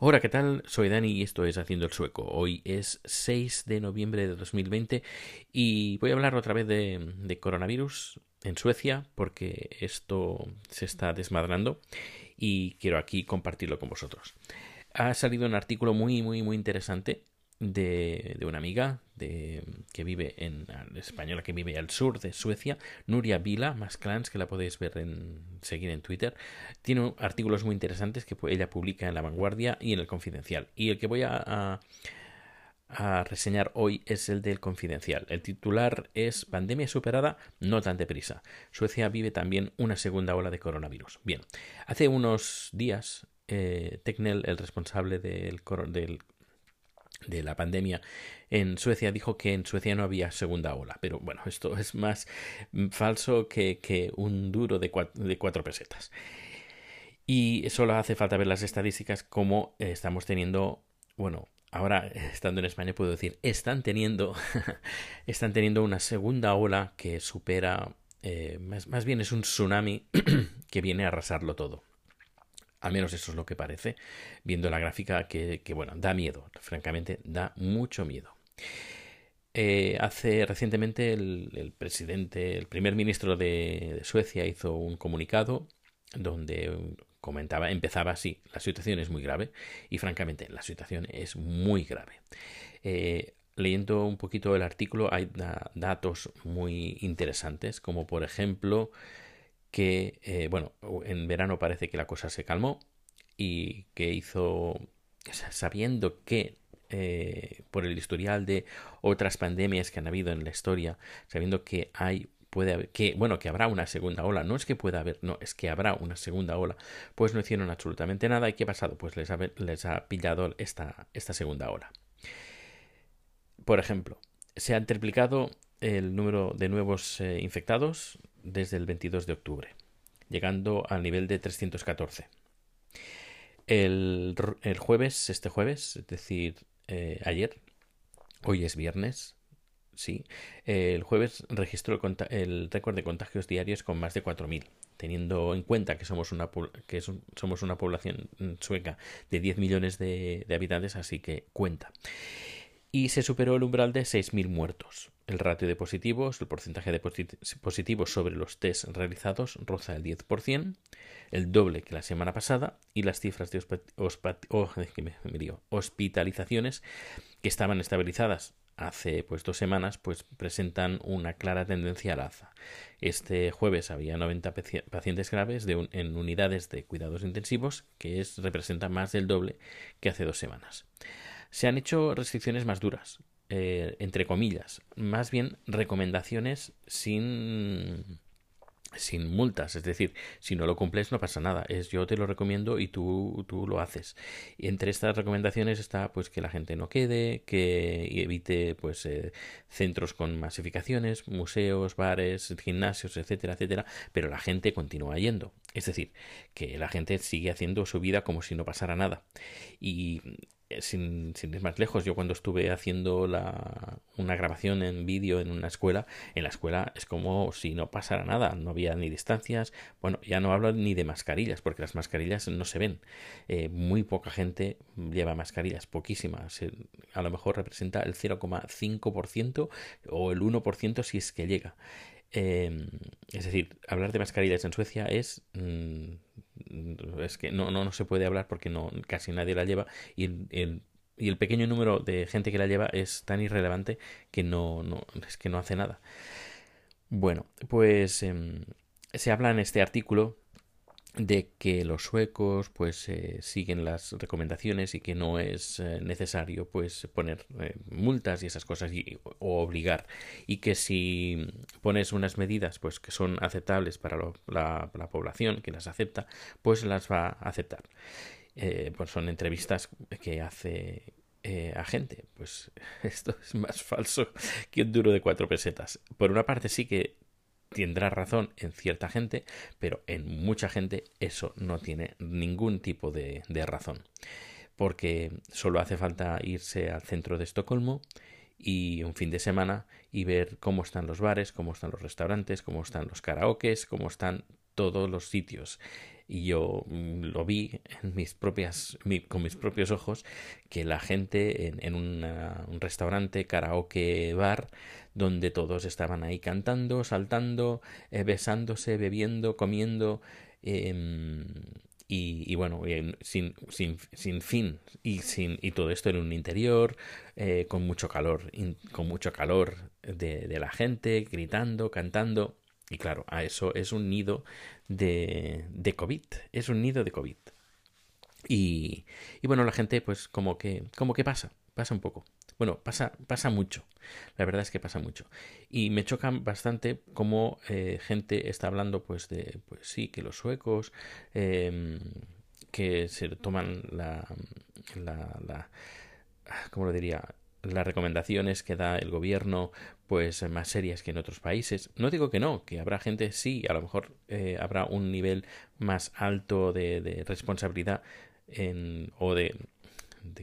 Hola, ¿qué tal? Soy Dani y esto es Haciendo el Sueco. Hoy es 6 de noviembre de 2020 y voy a hablar otra vez de, coronavirus en Suecia porque esto se está desmadrando y quiero aquí compartirlo con vosotros. Ha salido un artículo muy, muy, muy interesante de, de una amiga de, que vive en española que vive al sur de Suecia, Nuria Vila, más clans que la podéis ver en seguir en Twitter. Tiene artículos muy interesantes que ella publica en La Vanguardia y en el Confidencial. Y el que voy a, a, reseñar hoy es el del Confidencial. El titular es Pandemia superada, no tan deprisa. Suecia vive también una segunda ola de coronavirus. Bien, hace unos días eh, Tecnel, el responsable del, del de la pandemia en Suecia dijo que en Suecia no había segunda ola. Pero bueno, esto es más falso que, que un duro de cuatro, pesetas. Y solo hace falta ver las estadísticas como estamos teniendo, bueno, ahora estando en España puedo decir, están teniendo, están teniendo una segunda ola que supera, eh, más, más bien es un tsunami que viene a arrasarlo todo. Al menos eso es lo que parece, viendo la gráfica que, bueno, da miedo, francamente, da mucho miedo. Eh, hace recientemente el, presidente, el primer ministro de, Suecia hizo un comunicado donde comentaba, empezaba así, la situación es muy grave y francamente la situación es muy grave. Eh, leyendo un poquito el artículo hay datos muy interesantes, como por ejemplo que, eh, bueno, en verano parece que la cosa se calmó y que hizo, sabiendo que eh, por el historial de otras pandemias que han habido en la historia, sabiendo que hay puede haber, que bueno que habrá una segunda ola no es que pueda haber no es que habrá una segunda ola pues no hicieron absolutamente nada. Y qué ha pasado pues les ha, les ha pillado esta esta segunda ola. Por ejemplo se ha triplicado el número de nuevos eh, infectados desde el 22 de octubre, llegando al nivel de 314. El, el jueves, este jueves, es decir, eh, ayer, hoy es viernes, sí, el jueves registró el, récord de contagios diarios con más de 4.000 teniendo en cuenta que somos una, que somos una población sueca de 10 millones de habitantes, así que cuenta y se superó el umbral de 6.000 muertos. El ratio de positivos, el porcentaje de positivos sobre los test realizados roza el 10%, el doble que la semana pasada, y las cifras de oh, hospitalizaciones que estaban estabilizadas hace pues dos semanas pues presentan una clara tendencia al alza. Este jueves había 90 pacientes graves en unidades de cuidados intensivos, que es, representa más del doble que hace dos semanas se han hecho restricciones más duras, eh, entre comillas, más bien recomendaciones sin sin multas, es decir, si no lo cumples no pasa nada, es yo te lo recomiendo y tú, tú lo haces. Entre estas recomendaciones está pues que la gente no quede, que evite pues eh, centros con masificaciones, museos, bares, gimnasios, etcétera, etcétera, pero la gente continúa yendo. Es decir, que la gente sigue haciendo su vida como si no pasara nada. Y sin, sin, ir más lejos, yo cuando estuve haciendo la, una grabación en vídeo en una escuela, en la escuela es como si no pasara nada, no había ni distancias, bueno, ya no hablo ni de mascarillas, porque las mascarillas no se ven, eh, muy poca gente lleva mascarillas, poquísimas, a lo mejor representa el 0,5% o el 1% si es que llega. Em, es decir, hablar de mascarillas en Suecia es mm, es que no, no, no se puede hablar porque no casi nadie la lleva y el, y el pequeño número de gente que la lleva es tan irrelevante que no, no es que no hace nada. Bueno, pues em, se habla en este artículo de que los suecos pues eh, siguen las recomendaciones y que no es eh, necesario pues poner eh, multas y esas cosas y, o obligar. Y que si pones unas medidas pues que son aceptables para la, la, población que las acepta pues las va a aceptar. Pues son entrevistas que hace a gente. Pues esto es más falso que un duro de cuatro pesetas. Por una parte sí que tendrá razón en cierta gente, pero en mucha gente eso no tiene ningún tipo de, razón. Porque solo hace falta irse al centro de Estocolmo y un fin de semana y ver cómo están los bares, cómo están los restaurantes, cómo están los karaokes, cómo están todos los sitios. Y yo mm, lo vi en mis propias, con mis propios ojos, que la gente en, un restaurante, karaoke, bar, donde todos estaban ahí cantando, saltando, eh, besándose, bebiendo, comiendo, em, y, bueno, sin, sin, sin, fin y, sin, y todo esto en un interior, eh, con mucho calor, con mucho calor de la gente, gritando, cantando. Y claro, a eso es un nido de, de COVID, es un nido de COVID. Y, y bueno, la gente pues como que, como que pasa, pasa un poco. Bueno, pasa, pasa mucho. La verdad es que pasa mucho. Y me chocan bastante cómo eh, gente está hablando, pues, de, pues sí, que los suecos, em, que se toman la, la, la, ¿cómo lo diría? Las recomendaciones que da el gobierno, pues, más serias que en otros países. No digo que no, que habrá gente, sí, a lo mejor eh, habrá un nivel más alto de, responsabilidad en, o de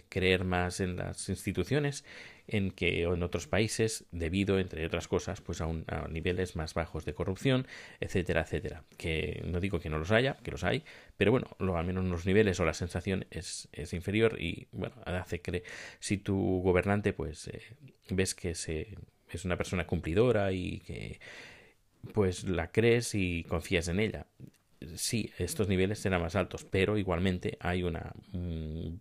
creer más en las instituciones en que en otros países debido entre otras cosas pues a, a, niveles más bajos de corrupción etcétera etcétera. Que no digo que no los haya que los hay pero bueno lo, al menos los niveles o la sensación es, es inferior y bueno hace que si tu gobernante pues eh, ves que se, es una persona cumplidora y que pues la crees y confías en ella sí, estos niveles serán más altos, pero igualmente hay una, un,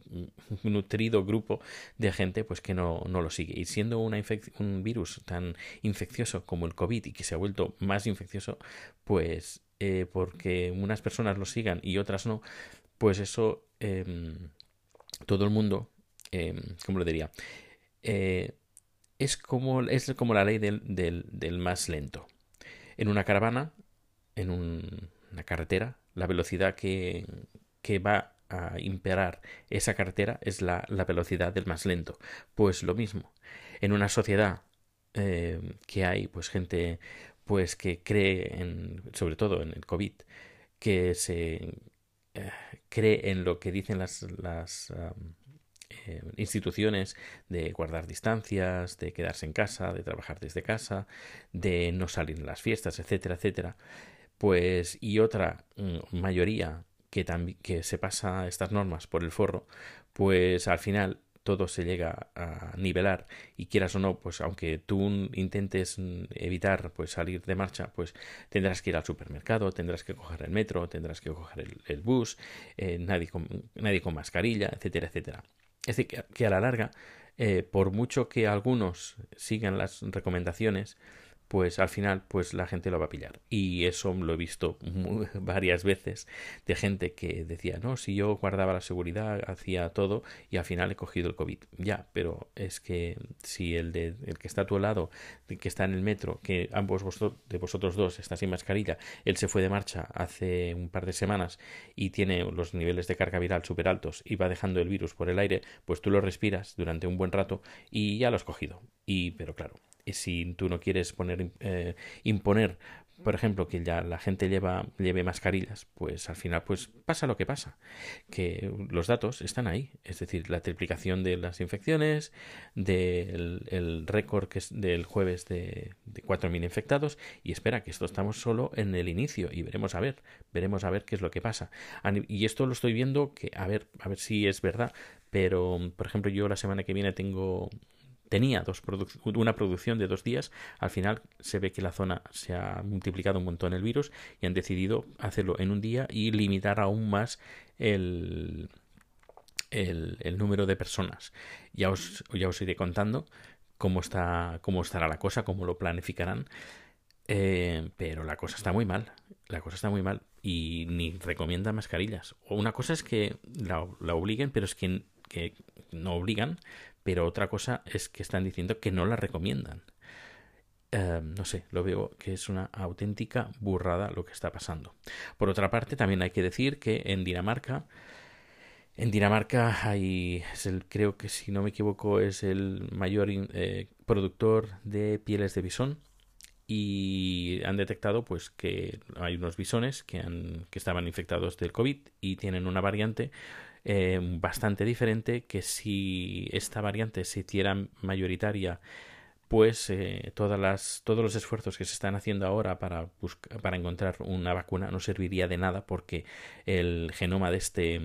nutrido grupo de gente pues que no, no lo sigue. Y siendo un virus tan infeccioso como el COVID y que se ha vuelto más infeccioso, pues eh, porque unas personas lo sigan y otras no, pues eso eh, todo el mundo, eh, ¿cómo lo diría? Eh, es como, es como la ley del, del, del más lento. En una caravana, en un una carretera, la velocidad que, que va a imperar esa carretera es la, la, velocidad del más lento. Pues lo mismo. En una sociedad eh, que hay pues gente pues que cree en, sobre todo en el COVID, que se eh, cree en lo que dicen las, las um, eh, instituciones de guardar distancias, de quedarse en casa, de trabajar desde casa, de no salir en las fiestas, etcétera, etcétera pues y otra mm, mayoría que, que se pasa estas normas por el forro, pues al final todo se llega a nivelar y quieras o no, pues aunque tú intentes evitar pues salir de marcha, pues tendrás que ir al supermercado, tendrás que coger el metro, tendrás que coger el, bus, eh, nadie, con, nadie con mascarilla, etcétera, etcétera. Es decir, que, a la larga, eh, por mucho que algunos sigan las recomendaciones, pues al final pues la gente lo va a pillar. Y eso lo he visto varias veces de gente que decía no si yo guardaba la seguridad hacía todo y al final he cogido el covid ya pero es que si el de el que está a tu lado el que está en el metro que ambos vosotros, de vosotros dos está sin mascarilla él se fue de marcha hace un par de semanas y tiene los niveles de carga viral súper altos y va dejando el virus por el aire pues tú lo respiras durante un buen rato y ya lo has cogido. Y pero claro si tú no quieres poner, eh, imponer, por ejemplo, que ya la gente lleva, lleve mascarillas, pues al final pues pasa lo que pasa, que los datos están ahí, es decir, la triplicación de las infecciones, del el récord que es del jueves de, de 4.000 infectados y espera que esto estamos solo en el inicio y veremos a ver, veremos a ver qué es lo que pasa. Y esto lo estoy viendo que a ver, a ver si es verdad, pero por ejemplo yo la semana que viene tengo tenía dos una producción de dos días, al final se ve que la zona se ha multiplicado un montón el virus y han decidido hacerlo en un día y limitar aún más el, el, número de personas. Ya os, ya os iré contando cómo, está, cómo estará la cosa, cómo lo planificarán. Eh, pero la cosa está muy mal. La cosa está muy mal. Y ni recomienda mascarillas. Una cosa es que la, la obliguen, pero es que, que no obligan, pero otra cosa es que están diciendo que no la recomiendan. Eh, no sé, lo veo que es una auténtica burrada lo que está pasando. Por otra parte, también hay que decir que en Dinamarca, en Dinamarca hay, creo que si no me equivoco, es el mayor eh, productor de pieles de bisón y han detectado pues que hay unos bisones que, han, que estaban infectados del COVID y tienen una variante eh, bastante diferente que si esta variante se hiciera mayoritaria pues eh, todas las, todos los esfuerzos que se están haciendo ahora para, para encontrar una vacuna no serviría de nada porque el genoma de este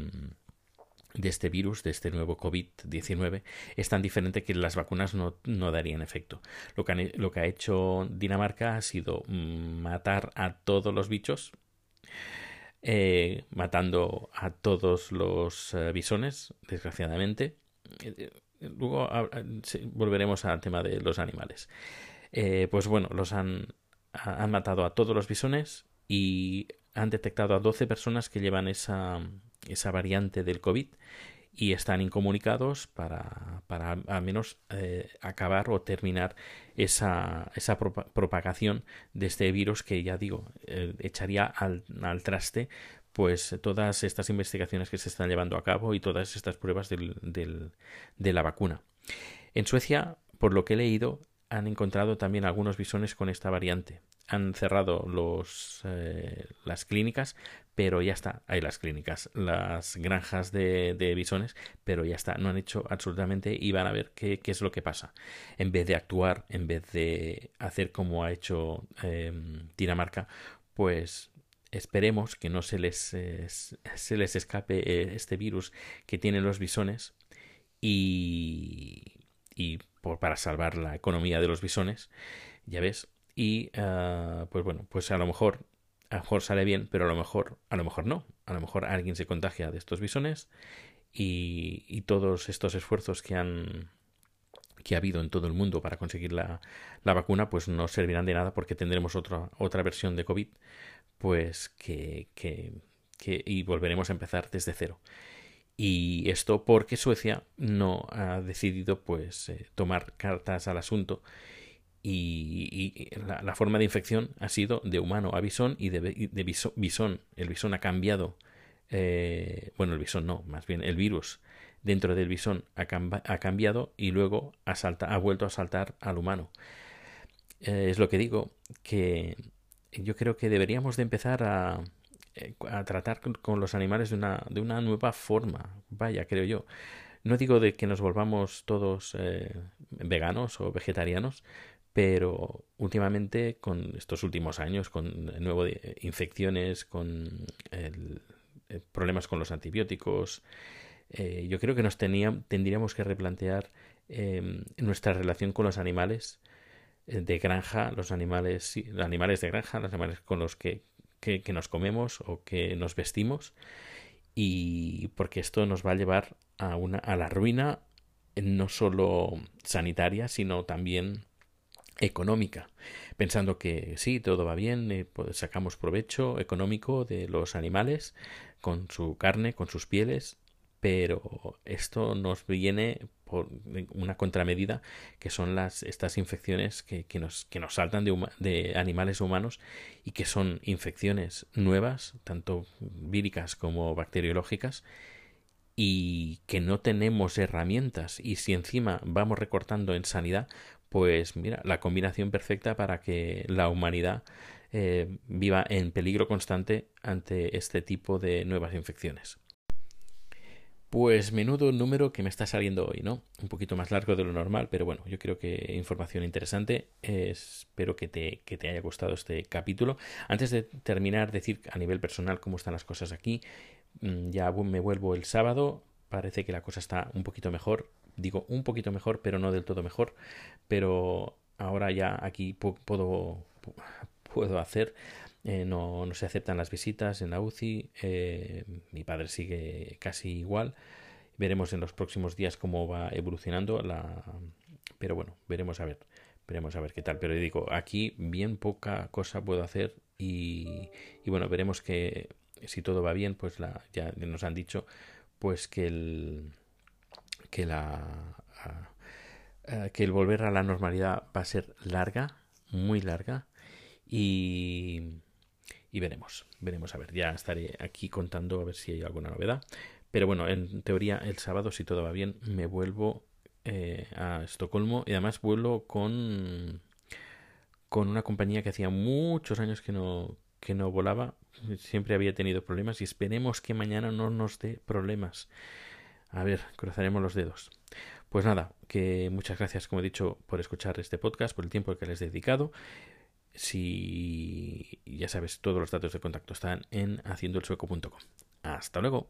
de este virus, de este nuevo COVID-19, es tan diferente que las vacunas no, darían efecto. Lo que, ha, lo que ha hecho Dinamarca ha sido mm, matar a todos los bichos, eh, matando a todos los eh, bisones, desgraciadamente. Eh, luego volveremos al tema de los animales. pues bueno, los han, han matado a todos los bisones y han detectado a 12 personas que llevan esa, esa variante del COVID y están incomunicados para, para al menos eh, acabar o terminar esa, esa propagación de este virus que ya digo eh, echaría al, al, traste pues todas estas investigaciones que se están llevando a cabo y todas estas pruebas del, del, de la vacuna. En Suecia, por lo que he leído, han encontrado también algunos bisones con esta variante. Han cerrado los, eh, las clínicas, pero ya está. Hay las clínicas, las granjas de, de, bisones, pero ya está. No han hecho absolutamente y van a ver qué, qué, es lo que pasa. En vez de actuar, en vez de hacer como ha hecho eh, Dinamarca, pues esperemos que no se les, se les escape eh, este virus que tienen los bisones y, y por, para salvar la economía de los bisones, ya ves. Y uh, pues bueno, pues a lo mejor a lo mejor sale bien, pero a lo mejor, a lo mejor no. A lo mejor alguien se contagia de estos bisones y, todos estos esfuerzos que han que ha habido en todo el mundo para conseguir la, la, vacuna, pues no servirán de nada porque tendremos otra, otra versión de COVID, pues que, que, que, y volveremos a empezar desde cero. Y esto porque Suecia no ha decidido pues eh, tomar cartas al asunto y, la, forma de infección ha sido de humano a bisón y de, de bisón. El bisón ha cambiado, eh, bueno, el bisón no, más bien el virus dentro del bisón ha, ha cambiado y luego ha, ha, vuelto a saltar al humano. Eh, es lo que digo, que yo creo que deberíamos de empezar a, eh, a tratar con, los animales de una, de una nueva forma, vaya, creo yo. No digo de que nos volvamos todos veganos o vegetarianos, pero últimamente, con estos últimos años, con nuevo de infecciones, con el, eh, problemas con los antibióticos, eh, yo creo que nos tenía, tendríamos que replantear eh, nuestra relación con los animales de granja, los animales, los animales de granja, los animales con los que que, que, nos comemos o que nos vestimos y porque esto nos va a llevar a una a la ruina no solo sanitaria sino también económica pensando que sí todo va bien eh, pues sacamos provecho económico de los animales con su carne con sus pieles pero esto nos viene por una contramedida que son las estas infecciones que, que nos, que nos saltan de, animales humanos y que son infecciones nuevas, tanto víricas como bacteriológicas, y que no tenemos herramientas. Y si encima vamos recortando en sanidad, pues mira, la combinación perfecta para que la humanidad eh, viva en peligro constante ante este tipo de nuevas infecciones. Pues menudo número que me está saliendo hoy, ¿no? Un poquito más largo de lo normal, pero bueno, yo creo que información interesante. espero que te, que te haya gustado este capítulo. Antes de terminar, decir a nivel personal cómo están las cosas aquí. Mm, ya me vuelvo el sábado. Parece que la cosa está un poquito mejor. Digo un poquito mejor, pero no del todo mejor. Pero ahora ya aquí puedo, puedo hacer eh, no, no, se aceptan las visitas en la UCI, eh, mi padre sigue casi igual, veremos en los próximos días cómo va evolucionando la... Pero bueno, veremos a ver, veremos a ver qué tal. Pero digo, aquí bien poca cosa puedo hacer y, y bueno, veremos que si todo va bien, pues la, ya nos han dicho pues que el que la que el volver a la normalidad va a ser larga, muy larga y y veremos, veremos a ver, ya estaré aquí contando a ver si hay alguna novedad. Pero bueno, en teoría el sábado, si todo va bien, me vuelvo eh, a Estocolmo y además vuelo con, con una compañía que hacía muchos años que no, que no volaba, siempre había tenido problemas y esperemos que mañana no nos dé problemas. A ver, cruzaremos los dedos. Pues nada, que muchas gracias, como he dicho, por escuchar este podcast, por el tiempo que les he dedicado. Si ya sabes, todos los datos de contacto están en haciendoelsueco.com. Hasta luego.